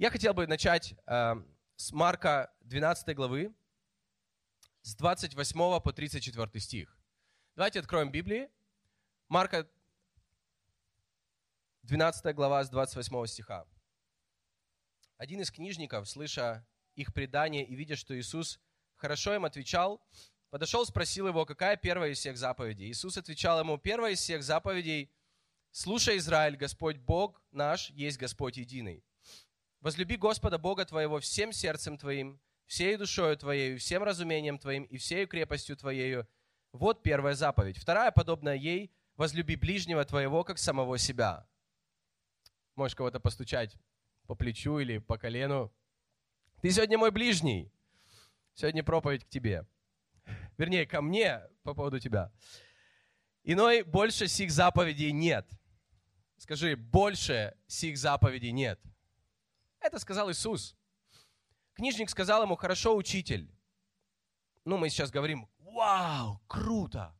Я хотел бы начать э, с Марка 12 главы, с 28 по 34 стих. Давайте откроем Библии. Марка 12 глава с 28 стиха. Один из книжников, слыша их предание и видя, что Иисус хорошо им отвечал, подошел, спросил его, какая первая из всех заповедей. Иисус отвечал ему, первая из всех заповедей, слушай, Израиль, Господь Бог наш есть Господь единый. Возлюби Господа Бога твоего всем сердцем твоим, всей душою твоей, всем разумением твоим и всей крепостью твоею. Вот первая заповедь. Вторая, подобная ей, возлюби ближнего твоего, как самого себя. Можешь кого-то постучать по плечу или по колену. Ты сегодня мой ближний. Сегодня проповедь к тебе. Вернее, ко мне по поводу тебя. Иной больше сих заповедей нет. Скажи, больше сих заповедей нет. Это сказал Иисус. Книжник сказал ему, хорошо, учитель. Ну, мы сейчас говорим, вау, круто.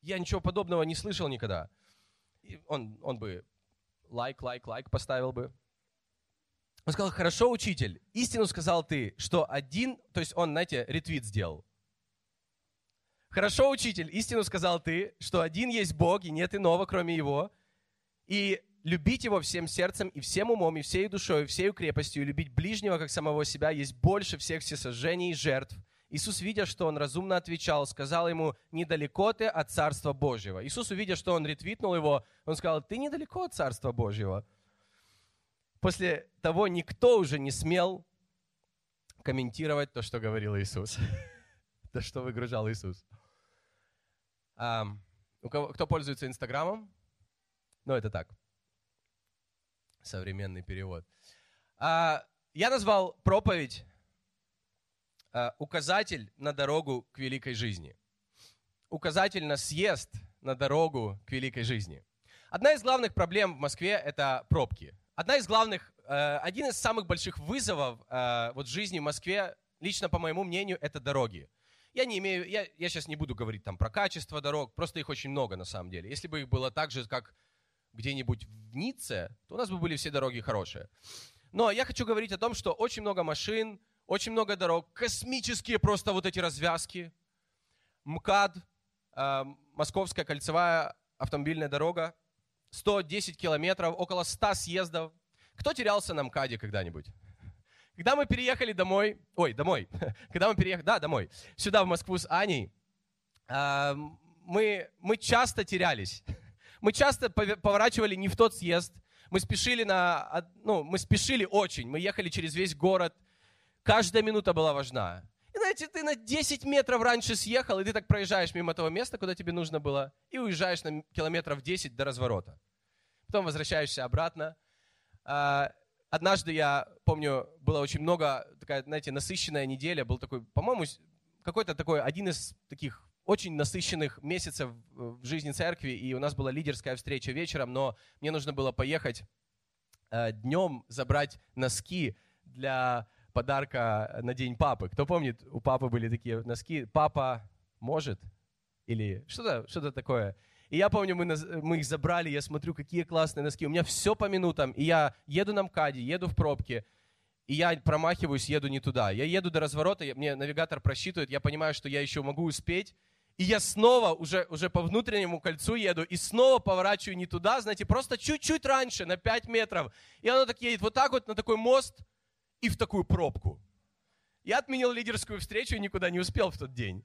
Я ничего подобного не слышал никогда. И он, он бы лайк, лайк, лайк поставил бы. Он сказал, хорошо, учитель, истину сказал ты, что один, то есть он, знаете, ретвит сделал. Хорошо, учитель, истину сказал ты, что один есть Бог, и нет иного, кроме Его. И любить Его всем сердцем, и всем умом, и всей душой, и всей крепостью, и любить ближнего, как самого себя, есть больше всех всесожжений и жертв. Иисус, видя, что он разумно отвечал, сказал ему, недалеко ты от Царства Божьего. Иисус, увидя, что он ретвитнул его, он сказал, ты недалеко от Царства Божьего. После того никто уже не смел комментировать то, что говорил Иисус. То, что выгружал Иисус. Кто пользуется Инстаграмом? Ну, это так современный перевод. А, я назвал проповедь а, «Указатель на дорогу к великой жизни». Указатель на съезд на дорогу к великой жизни. Одна из главных проблем в Москве – это пробки. Одна из главных, э, один из самых больших вызовов э, вот жизни в Москве, лично по моему мнению, это дороги. Я не имею, я, я сейчас не буду говорить там про качество дорог, просто их очень много на самом деле. Если бы их было так же, как где-нибудь в Ницце, то у нас бы были все дороги хорошие. Но я хочу говорить о том, что очень много машин, очень много дорог, космические просто вот эти развязки. МКАД, э, Московская кольцевая автомобильная дорога, 110 километров, около 100 съездов. Кто терялся на МКАДе когда-нибудь? Когда мы переехали домой, ой, домой, когда мы переехали, да, домой, сюда в Москву с Аней, э, мы, мы часто терялись. Мы часто поворачивали не в тот съезд. Мы спешили на, ну, мы спешили очень. Мы ехали через весь город. Каждая минута была важна. И знаете, ты на 10 метров раньше съехал, и ты так проезжаешь мимо того места, куда тебе нужно было, и уезжаешь на километров 10 до разворота. Потом возвращаешься обратно. А, однажды, я помню, было очень много, такая, знаете, насыщенная неделя, был такой, по-моему, какой-то такой, один из таких очень насыщенных месяцев в жизни церкви, и у нас была лидерская встреча вечером, но мне нужно было поехать э, днем забрать носки для подарка на День папы. Кто помнит, у папы были такие носки «Папа может» или что-то что такое. И я помню, мы, мы их забрали, я смотрю, какие классные носки. У меня все по минутам, и я еду на МКАДе, еду в пробке, и я промахиваюсь, еду не туда. Я еду до разворота, мне навигатор просчитывает, я понимаю, что я еще могу успеть, и я снова уже, уже по внутреннему кольцу еду, и снова поворачиваю не туда, знаете, просто чуть-чуть раньше, на 5 метров. И оно так едет вот так вот на такой мост и в такую пробку. Я отменил лидерскую встречу и никуда не успел в тот день.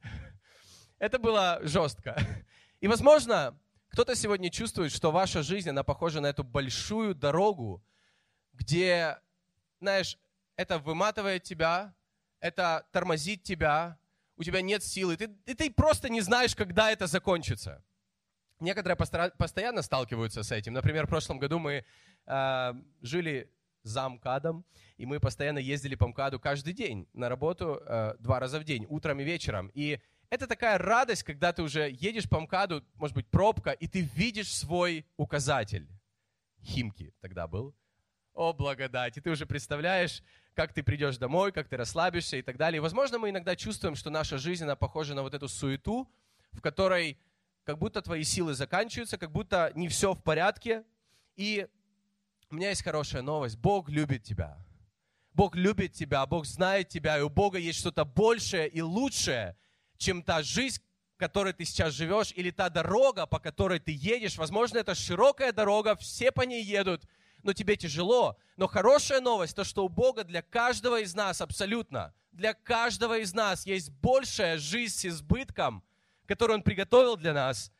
Это было жестко. И, возможно, кто-то сегодня чувствует, что ваша жизнь, она похожа на эту большую дорогу, где, знаешь, это выматывает тебя, это тормозит тебя, у тебя нет силы, ты, и ты просто не знаешь, когда это закончится. Некоторые постоянно сталкиваются с этим. Например, в прошлом году мы э, жили за МКАДом, и мы постоянно ездили по МКАДу каждый день на работу э, два раза в день, утром и вечером. И это такая радость, когда ты уже едешь по МКАДу, может быть, пробка, и ты видишь свой указатель. Химки тогда был. О, благодать. И ты уже представляешь, как ты придешь домой, как ты расслабишься и так далее. И, возможно, мы иногда чувствуем, что наша жизнь, она похожа на вот эту суету, в которой как будто твои силы заканчиваются, как будто не все в порядке. И у меня есть хорошая новость. Бог любит тебя. Бог любит тебя, Бог знает тебя, и у Бога есть что-то большее и лучшее, чем та жизнь, в которой ты сейчас живешь, или та дорога, по которой ты едешь. Возможно, это широкая дорога, все по ней едут, но тебе тяжело. Но хорошая новость, то, что у Бога для каждого из нас абсолютно, для каждого из нас есть большая жизнь с избытком, которую Он приготовил для нас.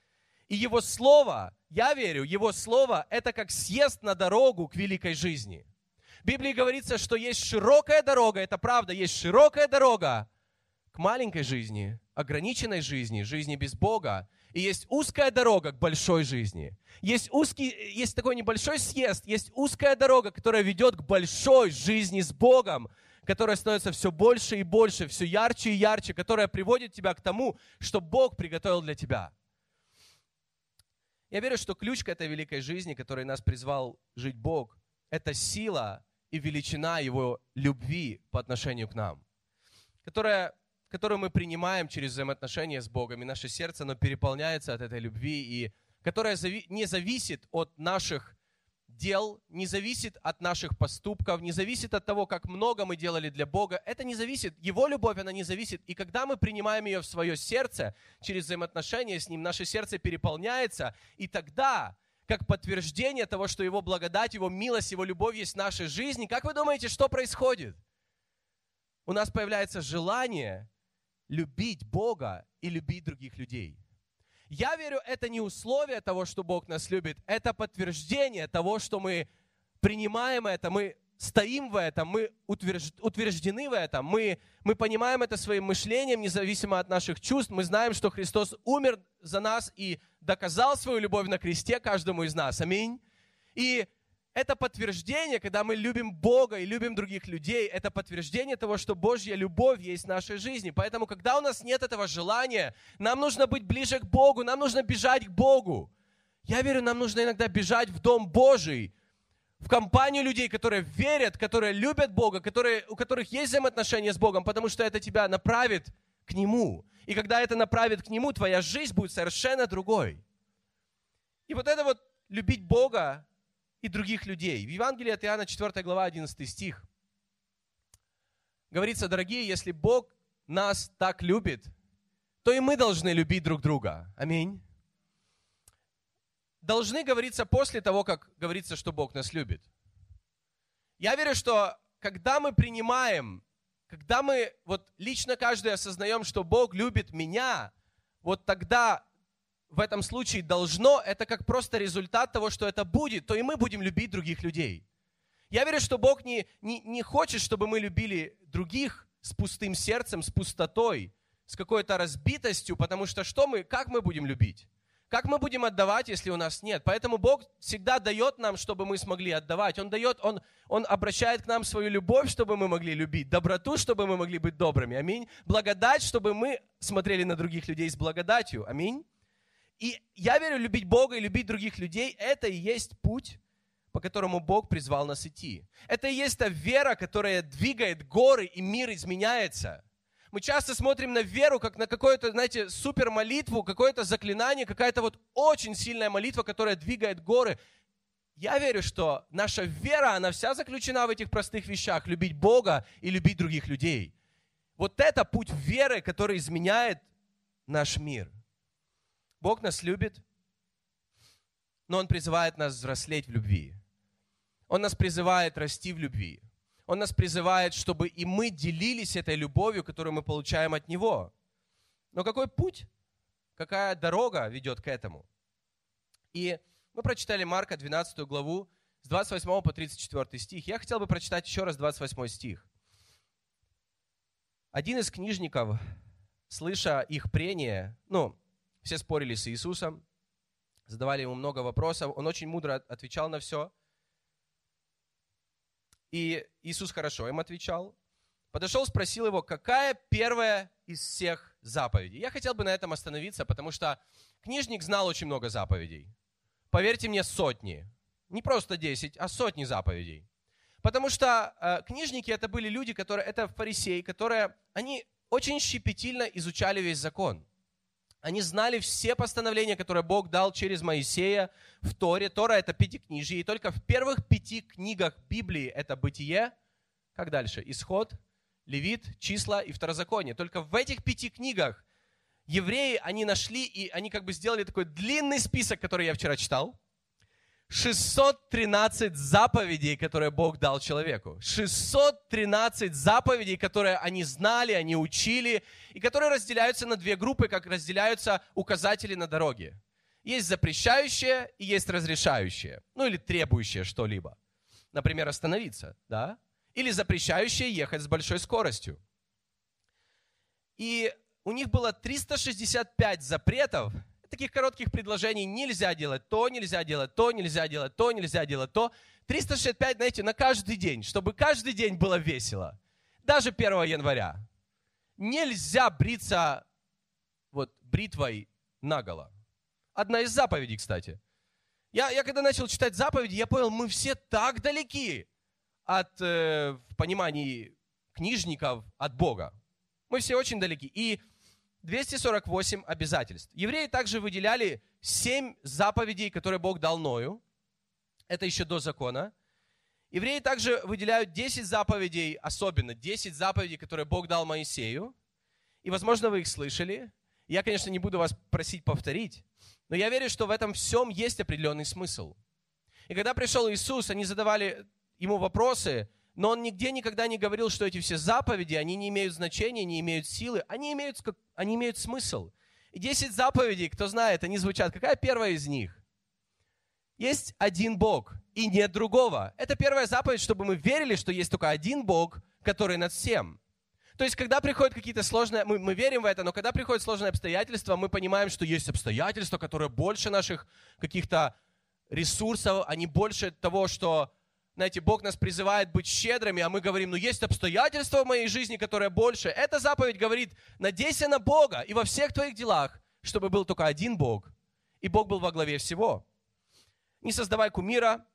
И Его Слово, я верю, Его Слово – это как съезд на дорогу к великой жизни. В Библии говорится, что есть широкая дорога, это правда, есть широкая дорога к маленькой жизни, ограниченной жизни, жизни без Бога. И есть узкая дорога к большой жизни. Есть, узкий, есть такой небольшой съезд, есть узкая дорога, которая ведет к большой жизни с Богом, которая становится все больше и больше, все ярче и ярче, которая приводит тебя к тому, что Бог приготовил для тебя. Я верю, что ключ к этой великой жизни, которой нас призвал жить Бог, это сила и величина Его любви по отношению к нам, которая, которую мы принимаем через взаимоотношения с Богом, и наше сердце, оно переполняется от этой любви, и которая не зависит от наших дел, не зависит от наших поступков, не зависит от того, как много мы делали для Бога. Это не зависит, Его любовь, она не зависит. И когда мы принимаем ее в свое сердце, через взаимоотношения с Ним, наше сердце переполняется, и тогда как подтверждение того, что Его благодать, Его милость, Его любовь есть в нашей жизни, как вы думаете, что происходит? У нас появляется желание любить Бога и любить других людей. Я верю, это не условие того, что Бог нас любит, это подтверждение того, что мы принимаем это, мы стоим в этом, мы утверждены в этом, мы, мы понимаем это своим мышлением, независимо от наших чувств. Мы знаем, что Христос умер за нас и доказал свою любовь на кресте каждому из нас. Аминь. И это подтверждение, когда мы любим Бога и любим других людей, это подтверждение того, что Божья любовь есть в нашей жизни. Поэтому, когда у нас нет этого желания, нам нужно быть ближе к Богу, нам нужно бежать к Богу. Я верю, нам нужно иногда бежать в Дом Божий, в компанию людей, которые верят, которые любят Бога, которые, у которых есть взаимоотношения с Богом, потому что это тебя направит к Нему. И когда это направит к Нему, твоя жизнь будет совершенно другой. И вот это вот любить Бога и других людей. В Евангелии от Иоанна 4 глава 11 стих говорится, дорогие, если Бог нас так любит, то и мы должны любить друг друга. Аминь должны говориться после того, как говорится, что Бог нас любит. Я верю, что когда мы принимаем, когда мы вот лично каждый осознаем, что Бог любит меня, вот тогда в этом случае должно, это как просто результат того, что это будет, то и мы будем любить других людей. Я верю, что Бог не, не, не хочет, чтобы мы любили других с пустым сердцем, с пустотой, с какой-то разбитостью, потому что что мы, как мы будем любить? Как мы будем отдавать, если у нас нет? Поэтому Бог всегда дает нам, чтобы мы смогли отдавать. Он дает, Он, Он обращает к нам свою любовь, чтобы мы могли любить, доброту, чтобы мы могли быть добрыми. Аминь. Благодать, чтобы мы смотрели на других людей с благодатью. Аминь. И я верю, любить Бога и любить других людей – это и есть путь, по которому Бог призвал нас идти. Это и есть та вера, которая двигает горы, и мир изменяется – мы часто смотрим на веру, как на какую-то, знаете, супер молитву, какое-то заклинание, какая-то вот очень сильная молитва, которая двигает горы. Я верю, что наша вера, она вся заключена в этих простых вещах. Любить Бога и любить других людей. Вот это путь веры, который изменяет наш мир. Бог нас любит, но Он призывает нас взрослеть в любви. Он нас призывает расти в любви. Он нас призывает, чтобы и мы делились этой любовью, которую мы получаем от Него. Но какой путь, какая дорога ведет к этому? И мы прочитали Марка 12 главу с 28 по 34 стих. Я хотел бы прочитать еще раз 28 стих. Один из книжников, слыша их прение, ну, все спорили с Иисусом, задавали ему много вопросов, он очень мудро отвечал на все. И Иисус хорошо им отвечал. Подошел, спросил его, какая первая из всех заповедей. Я хотел бы на этом остановиться, потому что книжник знал очень много заповедей. Поверьте мне, сотни. Не просто десять, а сотни заповедей. Потому что э, книжники это были люди, которые, это фарисеи, которые, они очень щепетильно изучали весь закон. Они знали все постановления, которые Бог дал через Моисея в Торе. Тора – это пятикнижие. И только в первых пяти книгах Библии – это Бытие, Как дальше? Исход, Левит, Числа и Второзаконие. Только в этих пяти книгах евреи, они нашли, и они как бы сделали такой длинный список, который я вчера читал. 613 заповедей, которые Бог дал человеку. 613 заповедей, которые они знали, они учили, и которые разделяются на две группы, как разделяются указатели на дороге. Есть запрещающие и есть разрешающие, ну или требующие что-либо. Например, остановиться, да? Или запрещающие ехать с большой скоростью. И у них было 365 запретов, таких коротких предложений нельзя делать то, нельзя делать то, нельзя делать то, нельзя делать то. 365, знаете, на каждый день, чтобы каждый день было весело. Даже 1 января. Нельзя бриться вот бритвой наголо. Одна из заповедей, кстати. Я, я когда начал читать заповеди, я понял, мы все так далеки от э, понимания книжников от Бога. Мы все очень далеки. И 248 обязательств. Евреи также выделяли 7 заповедей, которые Бог дал Ною. Это еще до закона. Евреи также выделяют 10 заповедей, особенно 10 заповедей, которые Бог дал Моисею. И, возможно, вы их слышали. Я, конечно, не буду вас просить повторить, но я верю, что в этом всем есть определенный смысл. И когда пришел Иисус, они задавали ему вопросы, но он нигде никогда не говорил, что эти все заповеди, они не имеют значения, не имеют силы, они имеют, они имеют смысл. И 10 заповедей, кто знает, они звучат. Какая первая из них? Есть один Бог и нет другого. Это первая заповедь, чтобы мы верили, что есть только один Бог, который над всем. То есть, когда приходят какие-то сложные, мы, мы верим в это, но когда приходят сложные обстоятельства, мы понимаем, что есть обстоятельства, которые больше наших каких-то ресурсов, они больше того, что знаете, Бог нас призывает быть щедрыми, а мы говорим, ну есть обстоятельства в моей жизни, которые больше. Эта заповедь говорит, надейся на Бога и во всех твоих делах, чтобы был только один Бог, и Бог был во главе всего. Не создавай кумира,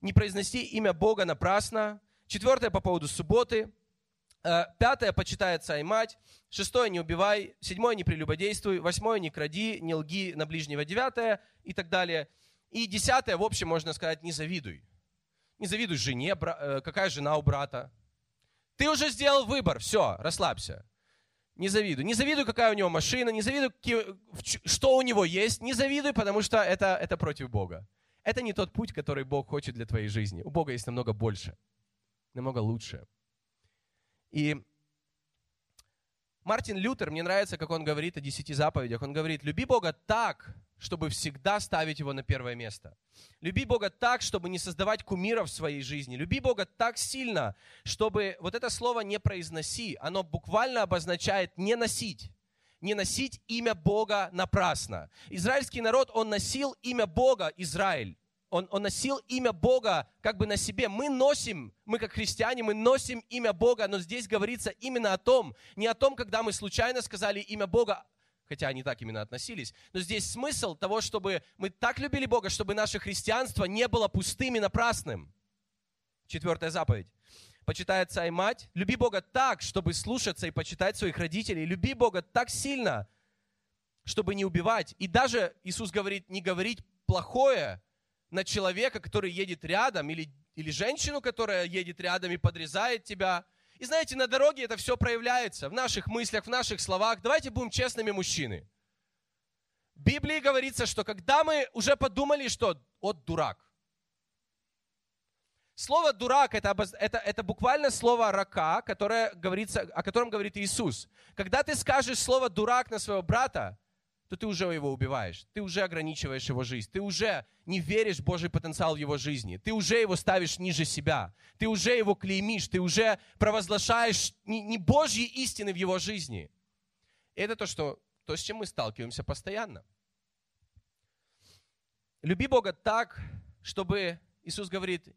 не произноси имя Бога напрасно. Четвертое по поводу субботы. Э, пятое, почитай отца и мать. Шестое, не убивай. Седьмое, не прелюбодействуй. Восьмое, не кради, не лги на ближнего. Девятое и так далее. И десятое, в общем, можно сказать, не завидуй. Не завидуй жене, э, какая жена у брата. Ты уже сделал выбор, все, расслабься. Не завидуй. Не завидуй, какая у него машина, не завидуй, что у него есть. Не завидуй, потому что это, это против Бога. Это не тот путь, который Бог хочет для твоей жизни. У Бога есть намного больше, намного лучше. И Мартин Лютер, мне нравится, как он говорит о десяти заповедях. Он говорит, люби Бога так, чтобы всегда ставить его на первое место. Люби Бога так, чтобы не создавать кумиров в своей жизни. Люби Бога так сильно, чтобы вот это слово не произноси, оно буквально обозначает не носить. Не носить имя Бога напрасно. Израильский народ, он носил имя Бога Израиль. Он, он носил имя Бога как бы на себе. Мы носим, мы как христиане, мы носим имя Бога, но здесь говорится именно о том, не о том, когда мы случайно сказали имя Бога, хотя они так именно относились. Но здесь смысл того, чтобы мы так любили Бога, чтобы наше христианство не было пустым и напрасным. Четвертая заповедь. Почитай отца и мать. Люби Бога так, чтобы слушаться и почитать своих родителей. Люби Бога так сильно, чтобы не убивать. И даже Иисус говорит, не говорить плохое на человека, который едет рядом, или, или женщину, которая едет рядом и подрезает тебя – и знаете, на дороге это все проявляется, в наших мыслях, в наших словах. Давайте будем честными мужчины. В Библии говорится, что когда мы уже подумали, что вот дурак. Слово дурак это, это, это буквально слово рака, которое говорится, о котором говорит Иисус. Когда ты скажешь слово дурак на своего брата, то ты уже его убиваешь. Ты уже ограничиваешь его жизнь. Ты уже не веришь в Божий потенциал в его жизни. Ты уже его ставишь ниже себя. Ты уже его клеймишь. Ты уже провозглашаешь не Божьи истины в его жизни. И это то, что, то, с чем мы сталкиваемся постоянно. Люби Бога так, чтобы, Иисус говорит,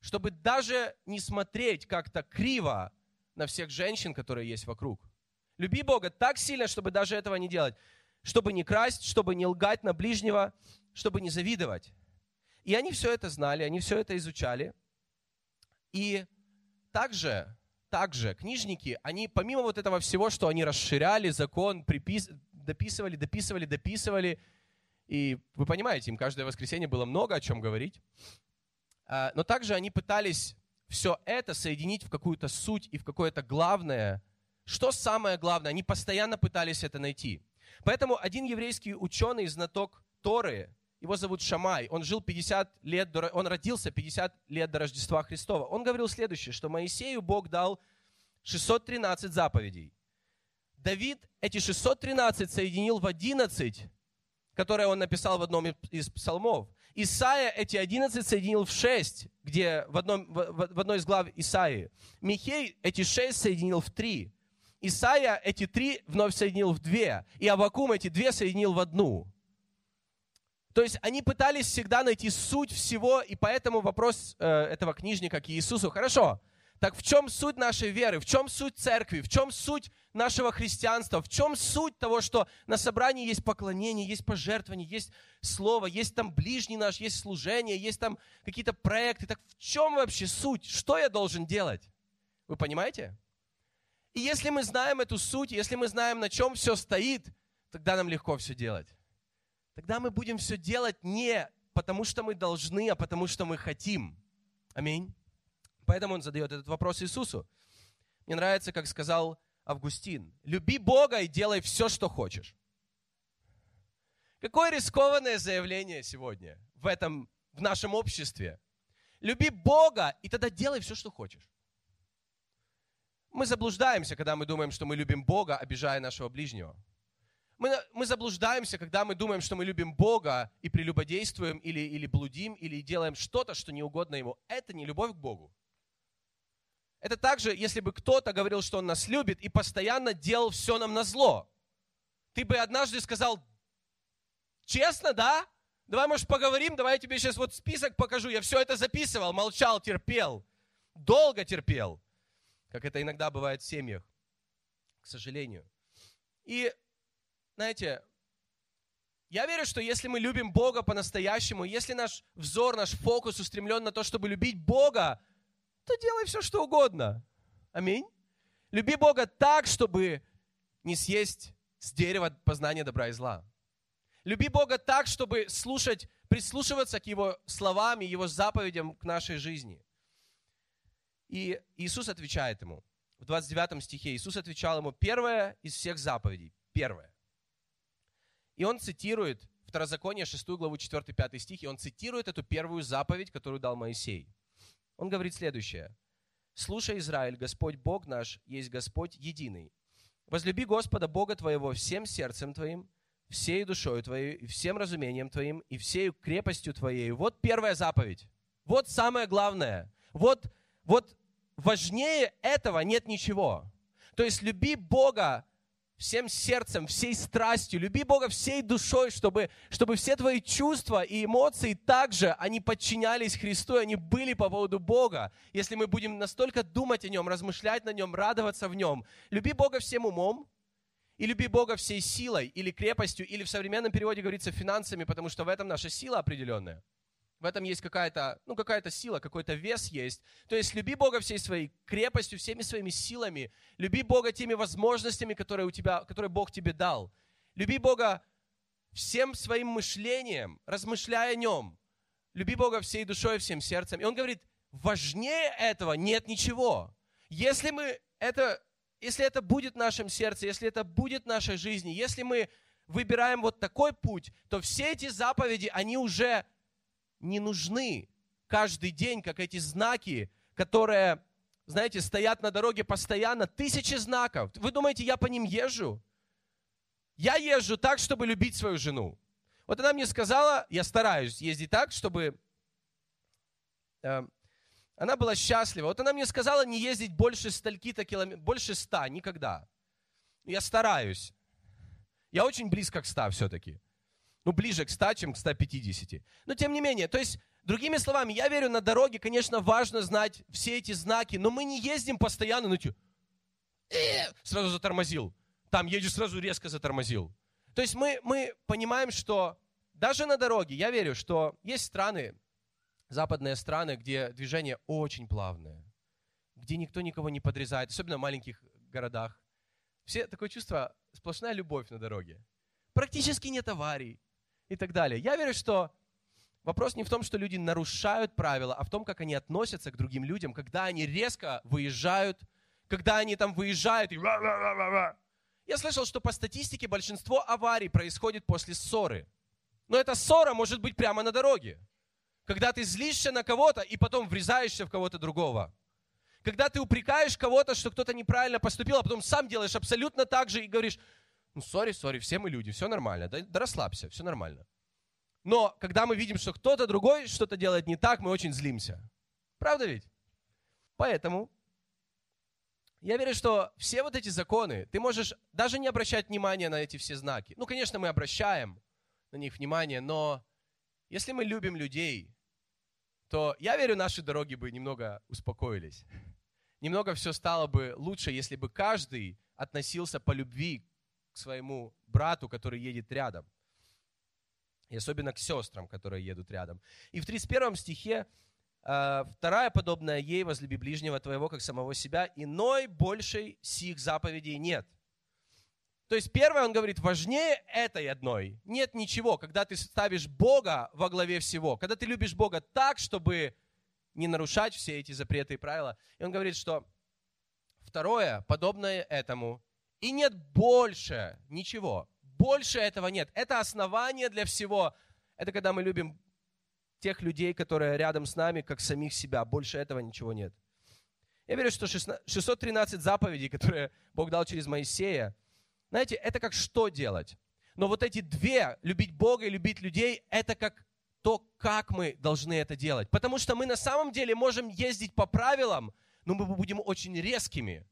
чтобы даже не смотреть как-то криво на всех женщин, которые есть вокруг. Люби Бога так сильно, чтобы даже этого не делать чтобы не красть, чтобы не лгать на ближнего, чтобы не завидовать. И они все это знали, они все это изучали. И также, также книжники, они помимо вот этого всего, что они расширяли закон, припис... дописывали, дописывали, дописывали, и вы понимаете, им каждое воскресенье было много о чем говорить, а, но также они пытались все это соединить в какую-то суть и в какое-то главное. Что самое главное? Они постоянно пытались это найти. Поэтому один еврейский ученый, знаток Торы, его зовут Шамай, он жил 50 лет, до, он родился 50 лет до Рождества Христова. Он говорил следующее, что Моисею Бог дал 613 заповедей. Давид эти 613 соединил в 11, которые он написал в одном из псалмов. Исаия эти 11 соединил в 6, где в, одном, в, в одной из глав Исаии. Михей эти 6 соединил в 3. Исаия эти 3 вновь соединил в 2. И Авакум эти 2 соединил в одну. То есть они пытались всегда найти суть всего, и поэтому вопрос э, этого книжника к Иисусу, хорошо, так в чем суть нашей веры, в чем суть церкви, в чем суть нашего христианства, в чем суть того, что на собрании есть поклонение, есть пожертвование, есть слово, есть там ближний наш, есть служение, есть там какие-то проекты. Так в чем вообще суть? Что я должен делать? Вы понимаете? И если мы знаем эту суть, если мы знаем, на чем все стоит, тогда нам легко все делать. Тогда мы будем все делать не потому, что мы должны, а потому, что мы хотим. Аминь. Поэтому он задает этот вопрос Иисусу. Мне нравится, как сказал Августин. Люби Бога и делай все, что хочешь. Какое рискованное заявление сегодня в этом, в нашем обществе. Люби Бога и тогда делай все, что хочешь. Мы заблуждаемся, когда мы думаем, что мы любим Бога, обижая нашего ближнего. Мы, мы заблуждаемся, когда мы думаем, что мы любим Бога и прелюбодействуем или, или блудим, или делаем что-то, что не угодно Ему. Это не любовь к Богу. Это также, если бы кто-то говорил, что он нас любит и постоянно делал все нам на зло. Ты бы однажды сказал, честно, да? Давай, может, поговорим, давай я тебе сейчас вот список покажу. Я все это записывал, молчал, терпел. Долго терпел. Как это иногда бывает в семьях, к сожалению. И, знаете, я верю, что если мы любим Бога по-настоящему, если наш взор, наш фокус устремлен на то, чтобы любить Бога, то делай все, что угодно. Аминь. Люби Бога так, чтобы не съесть с дерева познания добра и зла. Люби Бога так, чтобы слушать, прислушиваться к Его словам и Его заповедям к нашей жизни. И Иисус отвечает ему. В 29 стихе Иисус отвечал ему первое из всех заповедей. Первое. И он цитирует Второзаконие 6 главу 4-5 стих, и он цитирует эту первую заповедь, которую дал Моисей. Он говорит следующее. «Слушай, Израиль, Господь Бог наш есть Господь единый. Возлюби Господа Бога твоего всем сердцем твоим, всей душою твоей, и всем разумением твоим, и всей крепостью твоей». Вот первая заповедь. Вот самое главное. Вот, вот важнее этого нет ничего. То есть люби Бога всем сердцем, всей страстью. Люби Бога всей душой, чтобы, чтобы все твои чувства и эмоции также, они подчинялись Христу, они были по поводу Бога. Если мы будем настолько думать о Нем, размышлять на Нем, радоваться в Нем. Люби Бога всем умом, и люби Бога всей силой или крепостью, или в современном переводе говорится финансами, потому что в этом наша сила определенная. В этом есть какая-то, ну, какая-то сила, какой-то вес есть. То есть люби Бога всей своей крепостью, всеми своими силами. Люби Бога теми возможностями, которые, у тебя, которые Бог тебе дал. Люби Бога всем своим мышлением, размышляя о нем. Люби Бога всей душой, всем сердцем. И он говорит, важнее этого нет ничего. Если мы это, если это будет в нашем сердце, если это будет в нашей жизни, если мы выбираем вот такой путь, то все эти заповеди, они уже не нужны каждый день, как эти знаки, которые, знаете, стоят на дороге постоянно, тысячи знаков. Вы думаете, я по ним езжу? Я езжу так, чтобы любить свою жену. Вот она мне сказала, я стараюсь ездить так, чтобы э, она была счастлива. Вот она мне сказала не ездить больше стольки-то километров, больше ста, никогда. Я стараюсь. Я очень близко к ста все-таки. Ну, ближе к 100, чем к 150. Но тем не менее, то есть, другими словами, я верю, на дороге, конечно, важно знать все эти знаки, но мы не ездим постоянно, ну, типа, э, сразу затормозил. Там едешь, сразу резко затормозил. То есть мы, мы понимаем, что даже на дороге, я верю, что есть страны, западные страны, где движение очень плавное, где никто никого не подрезает, особенно в маленьких городах. Все такое чувство, сплошная любовь на дороге. Практически нет аварий и так далее. Я верю, что Вопрос не в том, что люди нарушают правила, а в том, как они относятся к другим людям, когда они резко выезжают, когда они там выезжают и... Я слышал, что по статистике большинство аварий происходит после ссоры. Но эта ссора может быть прямо на дороге. Когда ты злишься на кого-то и потом врезаешься в кого-то другого. Когда ты упрекаешь кого-то, что кто-то неправильно поступил, а потом сам делаешь абсолютно так же и говоришь, ну, сори, сори, все мы люди, все нормально, да, да расслабься, все нормально. Но когда мы видим, что кто-то другой что-то делает не так, мы очень злимся. Правда ведь? Поэтому я верю, что все вот эти законы, ты можешь даже не обращать внимания на эти все знаки. Ну, конечно, мы обращаем на них внимание, но если мы любим людей, то я верю, наши дороги бы немного успокоились. Немного все стало бы лучше, если бы каждый относился по любви к своему брату, который едет рядом. И особенно к сестрам, которые едут рядом. И в 31 стихе э, вторая подобная ей, возлюби ближнего твоего, как самого себя, иной большей сих заповедей нет. То есть первое, он говорит, важнее этой одной. Нет ничего, когда ты ставишь Бога во главе всего, когда ты любишь Бога так, чтобы не нарушать все эти запреты и правила. И он говорит, что второе, подобное этому, и нет больше ничего. Больше этого нет. Это основание для всего. Это когда мы любим тех людей, которые рядом с нами, как самих себя. Больше этого ничего нет. Я верю, что 613 заповедей, которые Бог дал через Моисея, знаете, это как что делать. Но вот эти две, любить Бога и любить людей, это как то, как мы должны это делать. Потому что мы на самом деле можем ездить по правилам, но мы будем очень резкими.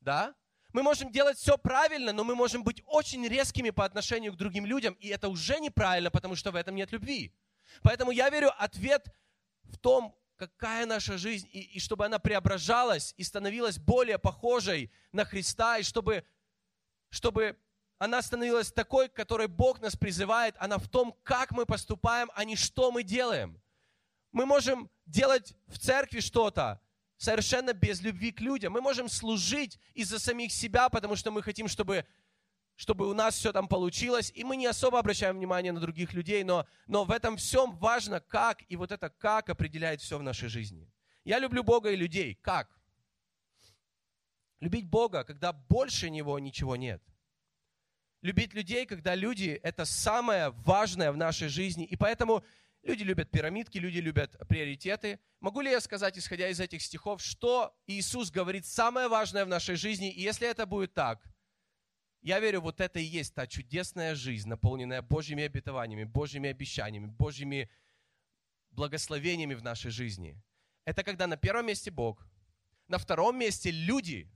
Да? Мы можем делать все правильно, но мы можем быть очень резкими по отношению к другим людям, и это уже неправильно, потому что в этом нет любви. Поэтому я верю, ответ в том, какая наша жизнь, и, и чтобы она преображалась и становилась более похожей на Христа, и чтобы, чтобы она становилась такой, к которой Бог нас призывает, она в том, как мы поступаем, а не что мы делаем. Мы можем делать в церкви что-то, совершенно без любви к людям. Мы можем служить из-за самих себя, потому что мы хотим, чтобы, чтобы у нас все там получилось, и мы не особо обращаем внимание на других людей, но, но в этом всем важно, как, и вот это как определяет все в нашей жизни. Я люблю Бога и людей. Как? Любить Бога, когда больше Него ничего нет. Любить людей, когда люди – это самое важное в нашей жизни. И поэтому Люди любят пирамидки, люди любят приоритеты. Могу ли я сказать, исходя из этих стихов, что Иисус говорит самое важное в нашей жизни? И если это будет так, я верю, вот это и есть та чудесная жизнь, наполненная Божьими обетованиями, Божьими обещаниями, Божьими благословениями в нашей жизни. Это когда на первом месте Бог, на втором месте люди,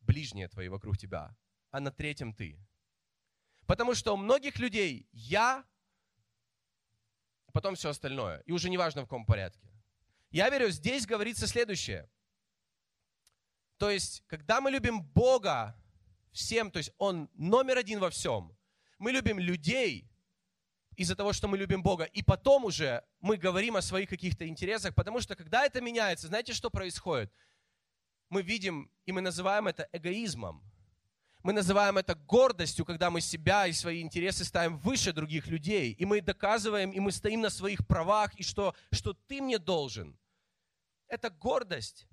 ближние твои вокруг тебя, а на третьем ты. Потому что у многих людей я потом все остальное. И уже неважно в каком порядке. Я верю, здесь говорится следующее. То есть, когда мы любим Бога всем, то есть Он номер один во всем, мы любим людей из-за того, что мы любим Бога, и потом уже мы говорим о своих каких-то интересах, потому что когда это меняется, знаете, что происходит? Мы видим, и мы называем это эгоизмом. Мы называем это гордостью, когда мы себя и свои интересы ставим выше других людей. И мы доказываем, и мы стоим на своих правах, и что, что ты мне должен. Это гордость.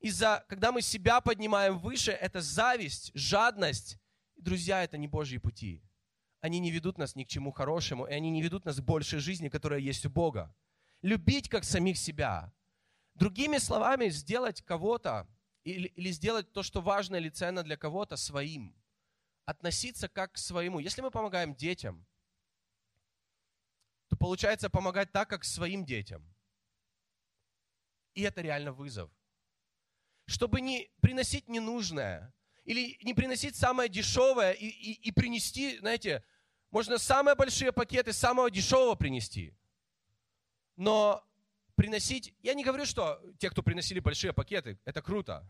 Из-за, когда мы себя поднимаем выше, это зависть, жадность. Друзья, это не Божьи пути. Они не ведут нас ни к чему хорошему, и они не ведут нас к большей жизни, которая есть у Бога. Любить как самих себя. Другими словами, сделать кого-то или, или сделать то, что важно или ценно для кого-то, своим. Относиться как к своему. Если мы помогаем детям, то получается помогать так, как своим детям. И это реально вызов. Чтобы не приносить ненужное, или не приносить самое дешевое и, и, и принести, знаете, можно самые большие пакеты самого дешевого принести. Но приносить, я не говорю, что те, кто приносили большие пакеты, это круто.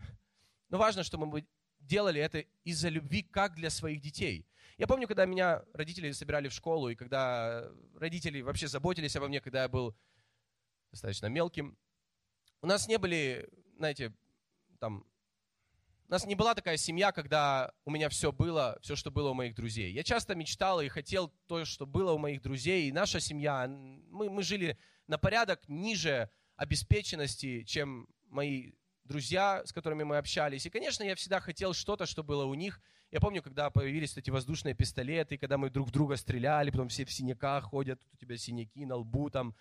Но важно, чтобы мы делали это из-за любви, как для своих детей. Я помню, когда меня родители собирали в школу, и когда родители вообще заботились обо мне, когда я был достаточно мелким, у нас не были, знаете, там, у нас не была такая семья, когда у меня все было, все, что было у моих друзей. Я часто мечтал и хотел то, что было у моих друзей. И наша семья, мы, мы жили на порядок ниже обеспеченности, чем мои друзья, с которыми мы общались. И, конечно, я всегда хотел что-то, что было у них. Я помню, когда появились эти воздушные пистолеты, когда мы друг друга стреляли, потом все в синяках ходят, тут у тебя синяки на лбу там.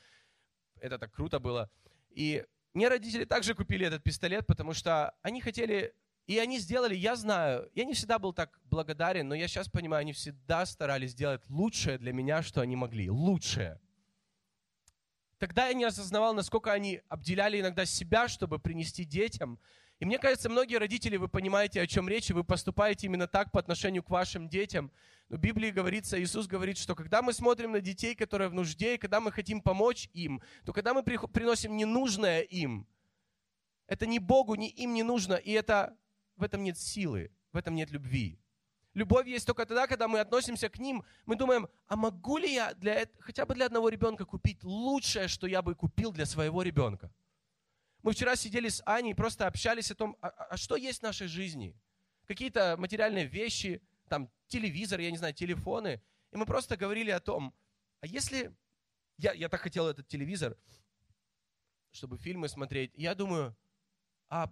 Это так круто было. И мне родители также купили этот пистолет, потому что они хотели, и они сделали, я знаю, я не всегда был так благодарен, но я сейчас понимаю, они всегда старались сделать лучшее для меня, что они могли. Лучшее. Тогда я не осознавал, насколько они обделяли иногда себя, чтобы принести детям. И мне кажется, многие родители, вы понимаете, о чем речь, и вы поступаете именно так по отношению к вашим детям. Но в Библии говорится, Иисус говорит, что когда мы смотрим на детей, которые в нужде, и когда мы хотим помочь им, то когда мы приносим ненужное им, это ни Богу, ни им не нужно, и это, в этом нет силы, в этом нет любви. Любовь есть только тогда, когда мы относимся к ним, мы думаем, а могу ли я для, хотя бы для одного ребенка купить лучшее, что я бы купил для своего ребенка? Мы вчера сидели с Аней и просто общались о том, а, а, а что есть в нашей жизни. Какие-то материальные вещи, там телевизор, я не знаю, телефоны. И мы просто говорили о том, а если... Я, я так хотел этот телевизор, чтобы фильмы смотреть. Я думаю, а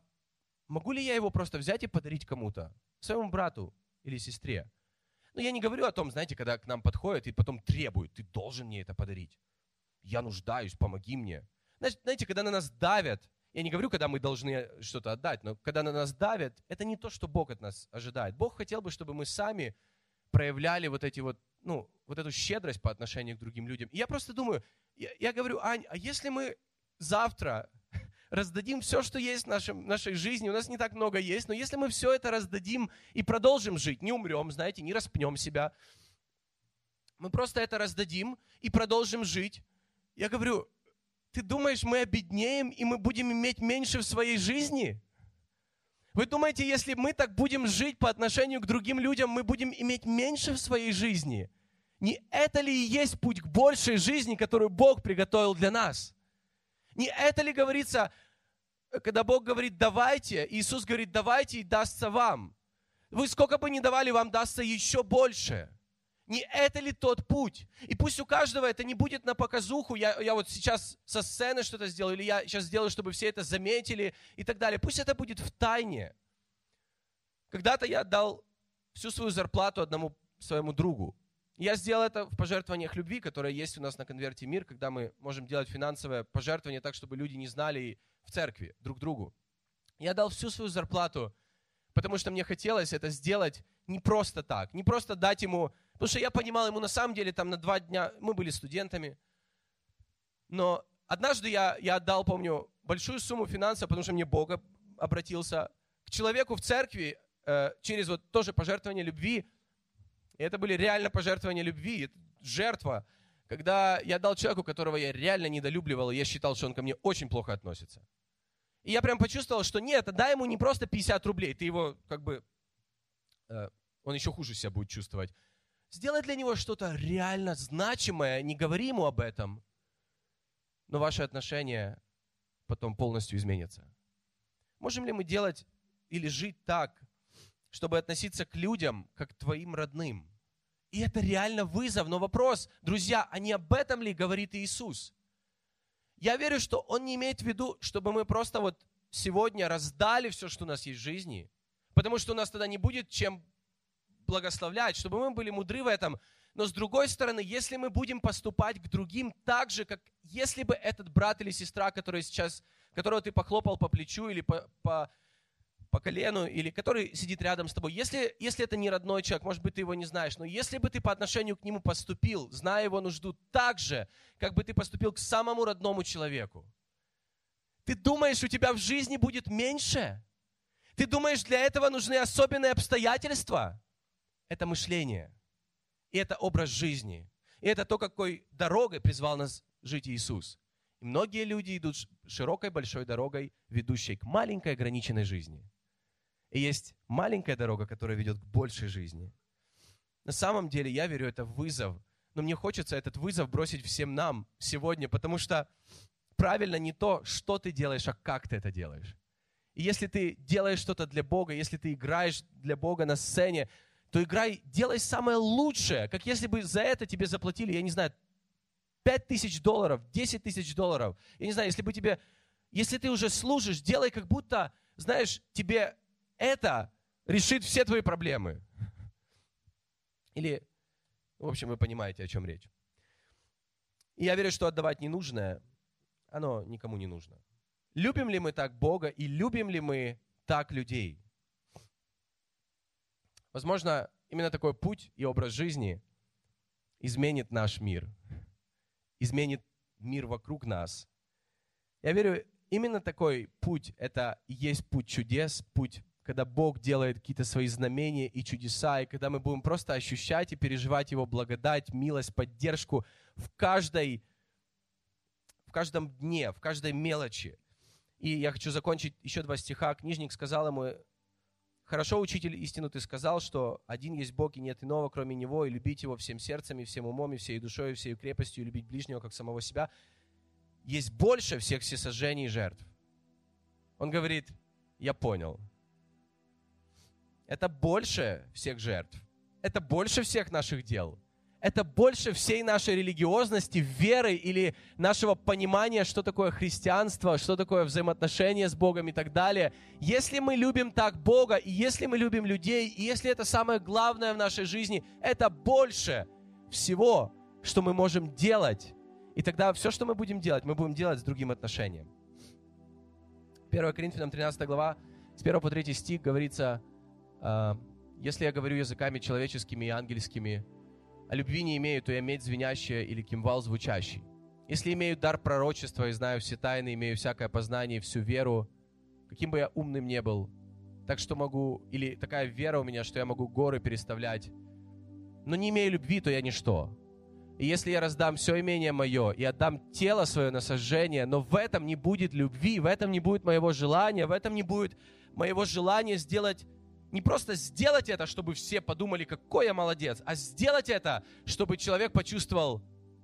могу ли я его просто взять и подарить кому-то? Своему брату или сестре? Но я не говорю о том, знаете, когда к нам подходят и потом требуют, ты должен мне это подарить. Я нуждаюсь, помоги мне. Знаете, когда на нас давят, я не говорю, когда мы должны что-то отдать, но когда на нас давят, это не то, что Бог от нас ожидает. Бог хотел бы, чтобы мы сами проявляли вот эти вот, ну, вот эту щедрость по отношению к другим людям. И я просто думаю, я, я говорю, Ань, а если мы завтра раздадим все, что есть в нашем, нашей жизни, у нас не так много есть, но если мы все это раздадим и продолжим жить, не умрем, знаете, не распнем себя, мы просто это раздадим и продолжим жить. Я говорю, ты думаешь, мы обеднеем и мы будем иметь меньше в своей жизни? Вы думаете, если мы так будем жить по отношению к другим людям, мы будем иметь меньше в своей жизни? Не это ли и есть путь к большей жизни, которую Бог приготовил для нас? Не это ли говорится, когда Бог говорит «давайте», Иисус говорит «давайте» и дастся вам. Вы сколько бы ни давали, вам дастся еще больше – не это ли тот путь? И пусть у каждого это не будет на показуху, я, я вот сейчас со сцены что-то сделаю, или я сейчас сделаю, чтобы все это заметили и так далее. Пусть это будет в тайне. Когда-то я отдал всю свою зарплату одному своему другу. Я сделал это в пожертвованиях любви, которые есть у нас на конверте «Мир», когда мы можем делать финансовое пожертвование так, чтобы люди не знали в церкви друг другу. Я дал всю свою зарплату, потому что мне хотелось это сделать не просто так, не просто дать ему Потому что я понимал, ему на самом деле там на два дня, мы были студентами, но однажды я, я отдал, помню, большую сумму финансов, потому что мне Бог обратился к человеку в церкви э, через вот тоже пожертвование любви. И это были реально пожертвования любви, жертва. Когда я дал человеку, которого я реально недолюбливал, и я считал, что он ко мне очень плохо относится. И я прям почувствовал, что нет, дай ему не просто 50 рублей, ты его как бы, э, он еще хуже себя будет чувствовать. Сделай для него что-то реально значимое, не говори ему об этом, но ваши отношения потом полностью изменятся. Можем ли мы делать или жить так, чтобы относиться к людям, как к твоим родным? И это реально вызов, но вопрос, друзья, а не об этом ли говорит Иисус? Я верю, что Он не имеет в виду, чтобы мы просто вот сегодня раздали все, что у нас есть в жизни, потому что у нас тогда не будет чем благословлять, чтобы мы были мудры в этом. Но с другой стороны, если мы будем поступать к другим так же, как если бы этот брат или сестра, который сейчас, которого ты похлопал по плечу или по, по, по колену, или который сидит рядом с тобой, если, если это не родной человек, может быть, ты его не знаешь, но если бы ты по отношению к нему поступил, зная его нужду так же, как бы ты поступил к самому родному человеку, ты думаешь, у тебя в жизни будет меньше? Ты думаешь, для этого нужны особенные обстоятельства? это мышление, и это образ жизни, и это то, какой дорогой призвал нас жить Иисус. И многие люди идут широкой большой дорогой, ведущей к маленькой ограниченной жизни. И есть маленькая дорога, которая ведет к большей жизни. На самом деле, я верю, это вызов. Но мне хочется этот вызов бросить всем нам сегодня, потому что правильно не то, что ты делаешь, а как ты это делаешь. И если ты делаешь что-то для Бога, если ты играешь для Бога на сцене, то играй, делай самое лучшее, как если бы за это тебе заплатили, я не знаю, 5 тысяч долларов, 10 тысяч долларов. Я не знаю, если бы тебе, если ты уже служишь, делай как будто, знаешь, тебе это решит все твои проблемы. Или, в общем, вы понимаете, о чем речь. И я верю, что отдавать ненужное, оно никому не нужно. Любим ли мы так Бога и любим ли мы так людей? Возможно, именно такой путь и образ жизни изменит наш мир, изменит мир вокруг нас. Я верю, именно такой путь – это и есть путь чудес, путь, когда Бог делает какие-то свои знамения и чудеса, и когда мы будем просто ощущать и переживать Его благодать, милость, поддержку в каждой, в каждом дне, в каждой мелочи. И я хочу закончить еще два стиха. Книжник сказал ему, Хорошо, учитель, истину ты сказал, что один есть Бог, и нет иного, кроме Него, и любить Его всем сердцем, и всем умом, и всей душой, и всей крепостью, и любить ближнего, как самого себя. Есть больше всех всесожжений и жертв. Он говорит, я понял. Это больше всех жертв. Это больше всех наших дел это больше всей нашей религиозности, веры или нашего понимания, что такое христианство, что такое взаимоотношения с Богом и так далее. Если мы любим так Бога, и если мы любим людей, и если это самое главное в нашей жизни, это больше всего, что мы можем делать. И тогда все, что мы будем делать, мы будем делать с другим отношением. 1 Коринфянам 13 глава, с 1 по 3 стих говорится, «А, «Если я говорю языками человеческими и ангельскими, а любви не имею, то я медь звенящая или кимвал звучащий. Если имею дар пророчества и знаю все тайны, имею всякое познание всю веру, каким бы я умным не был, так что могу, или такая вера у меня, что я могу горы переставлять, но не имею любви, то я ничто. И если я раздам все имение мое и отдам тело свое на сожжение, но в этом не будет любви, в этом не будет моего желания, в этом не будет моего желания сделать не просто сделать это, чтобы все подумали, какой я молодец, а сделать это, чтобы человек почувствовал,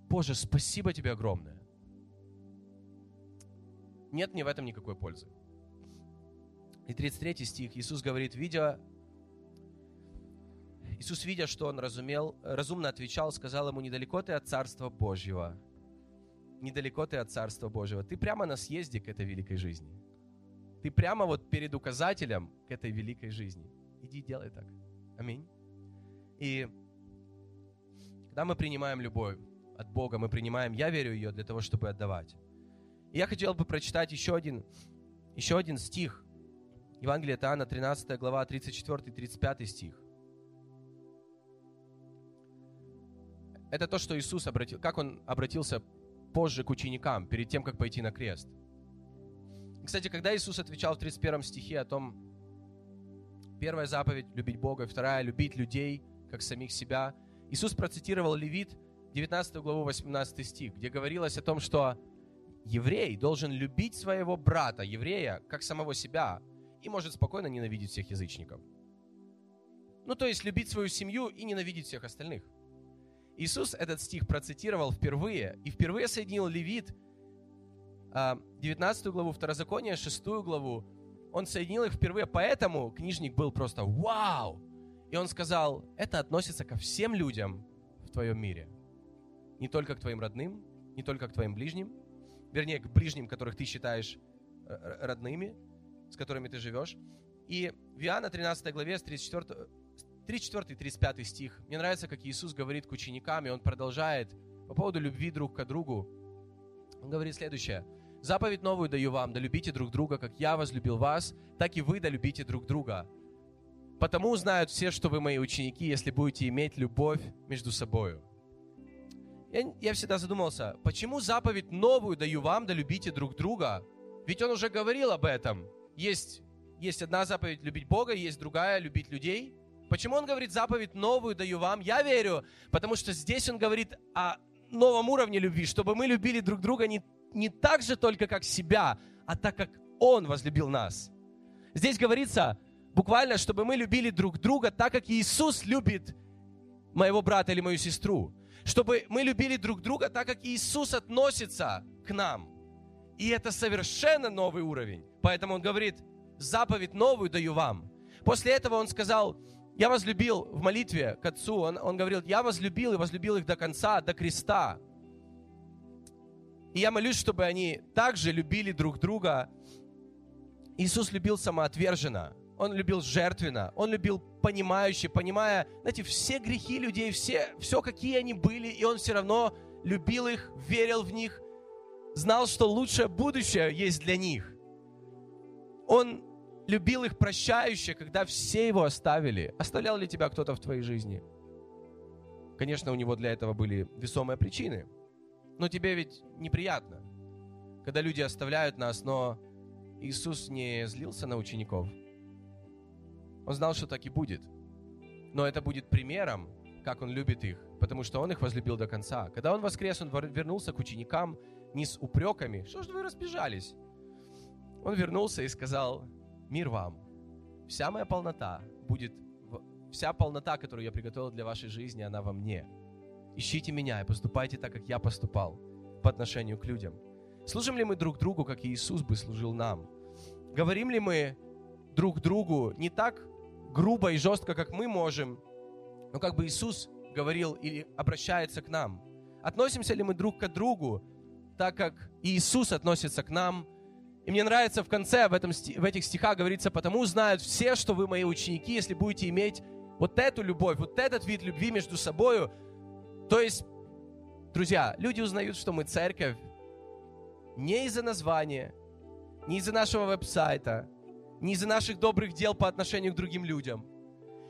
Боже, спасибо тебе огромное. Нет мне в этом никакой пользы. И 33 стих, Иисус говорит, видя, Иисус, видя, что он разумел, разумно отвечал, сказал ему, недалеко ты от Царства Божьего. Недалеко ты от Царства Божьего. Ты прямо на съезде к этой великой жизни. Ты прямо вот перед указателем к этой великой жизни. Иди делай так. Аминь. И когда мы принимаем любовь от Бога, мы принимаем, я верю ее для того, чтобы отдавать. И я хотел бы прочитать еще один, еще один стих. Евангелие от Иоанна, 13 глава, 34-35 стих. Это то, что Иисус обратил, как Он обратился позже к ученикам, перед тем, как пойти на крест. Кстати, когда Иисус отвечал в 31 стихе о том, Первая заповедь – любить Бога, вторая – любить людей, как самих себя. Иисус процитировал Левит, 19 главу, 18 стих, где говорилось о том, что еврей должен любить своего брата, еврея, как самого себя, и может спокойно ненавидеть всех язычников. Ну, то есть любить свою семью и ненавидеть всех остальных. Иисус этот стих процитировал впервые, и впервые соединил Левит, 19 а, главу, Второзаконие, 6 главу, он соединил их впервые, поэтому книжник был просто «Вау!» И он сказал, это относится ко всем людям в твоем мире. Не только к твоим родным, не только к твоим ближним, вернее, к ближним, которых ты считаешь э, родными, с которыми ты живешь. И в Иоанна 13 главе с 34, 34 35 стих. Мне нравится, как Иисус говорит к ученикам, и Он продолжает по поводу любви друг к другу. Он говорит следующее – Заповедь новую даю вам, да любите друг друга, как я возлюбил вас, так и вы да любите друг друга. Потому узнают все, что вы мои ученики, если будете иметь любовь между собой. Я, я всегда задумался, почему заповедь новую даю вам, да любите друг друга? Ведь он уже говорил об этом. Есть, есть одна заповедь любить Бога, есть другая любить людей. Почему он говорит заповедь новую даю вам? Я верю, потому что здесь он говорит о новом уровне любви, чтобы мы любили друг друга не не так же только как себя, а так как Он возлюбил нас. Здесь говорится буквально, чтобы мы любили друг друга так, как Иисус любит моего брата или мою сестру. Чтобы мы любили друг друга так, как Иисус относится к нам. И это совершенно новый уровень. Поэтому Он говорит, заповедь новую даю вам. После этого он сказал, я возлюбил в молитве к Отцу, он, он говорил, я возлюбил и возлюбил их до конца, до креста. И я молюсь, чтобы они также любили друг друга. Иисус любил самоотверженно, Он любил жертвенно, Он любил понимающе, понимая, знаете, все грехи людей, все, все, какие они были, и Он все равно любил их, верил в них, знал, что лучшее будущее есть для них. Он любил их прощающе, когда все его оставили. Оставлял ли тебя кто-то в твоей жизни? Конечно, у него для этого были весомые причины. Но тебе ведь неприятно, когда люди оставляют нас, но Иисус не злился на учеников. Он знал, что так и будет. Но это будет примером, как Он любит их, потому что Он их возлюбил до конца. Когда Он воскрес, Он вернулся к ученикам не с упреками. Что же вы разбежались? Он вернулся и сказал, мир вам. Вся моя полнота будет, вся полнота, которую я приготовил для вашей жизни, она во мне. Ищите меня и поступайте так, как я поступал по отношению к людям. Служим ли мы друг другу, как Иисус бы служил нам? Говорим ли мы друг другу не так грубо и жестко, как мы можем, но как бы Иисус говорил или обращается к нам? Относимся ли мы друг к другу так, как Иисус относится к нам – и мне нравится в конце, в, этом, в этих стихах говорится, «Потому знают все, что вы мои ученики, если будете иметь вот эту любовь, вот этот вид любви между собой». То есть, друзья, люди узнают, что мы церковь не из-за названия, не из-за нашего веб-сайта, не из-за наших добрых дел по отношению к другим людям,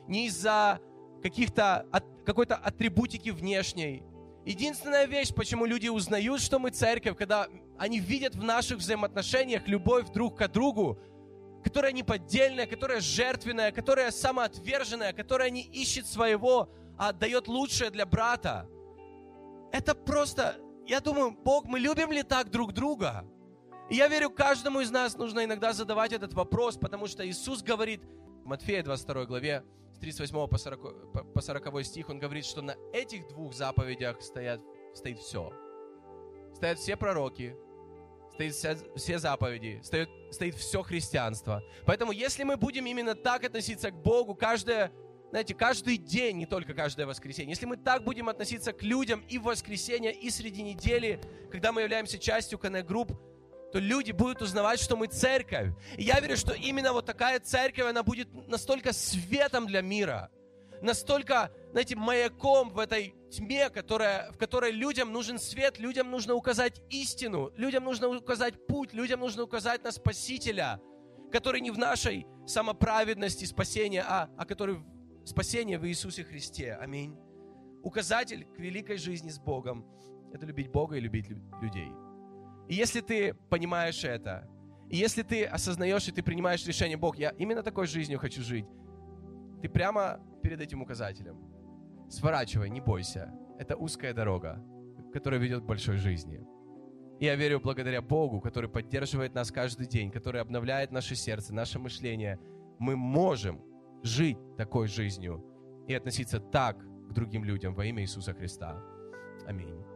не из-за каких-то какой-то атрибутики внешней. Единственная вещь, почему люди узнают, что мы церковь, когда они видят в наших взаимоотношениях любовь друг к другу, которая неподдельная, которая жертвенная, которая самоотверженная, которая не ищет своего, а отдает лучшее для брата. Это просто, я думаю, Бог, мы любим ли так друг друга? И я верю, каждому из нас нужно иногда задавать этот вопрос, потому что Иисус говорит в Матфея 22 главе, с 38 по 40, по 40 стих, Он говорит, что на этих двух заповедях стоят, стоит все. Стоят все пророки, стоит все, все заповеди, стоит, стоит все христианство. Поэтому если мы будем именно так относиться к Богу каждое, знаете, каждый день, не только каждое воскресенье, если мы так будем относиться к людям и в воскресенье, и среди недели, когда мы являемся частью коннект-групп, то люди будут узнавать, что мы церковь. И я верю, что именно вот такая церковь, она будет настолько светом для мира, настолько, знаете, маяком в этой тьме, которая, в которой людям нужен свет, людям нужно указать истину, людям нужно указать путь, людям нужно указать на Спасителя, который не в нашей самоправедности спасения, а, а который спасение в Иисусе Христе. Аминь. Указатель к великой жизни с Богом – это любить Бога и любить людей. И если ты понимаешь это, и если ты осознаешь и ты принимаешь решение, Бог, я именно такой жизнью хочу жить, ты прямо перед этим указателем. Сворачивай, не бойся. Это узкая дорога, которая ведет к большой жизни. И я верю благодаря Богу, который поддерживает нас каждый день, который обновляет наше сердце, наше мышление, мы можем жить такой жизнью и относиться так к другим людям во имя Иисуса Христа. Аминь.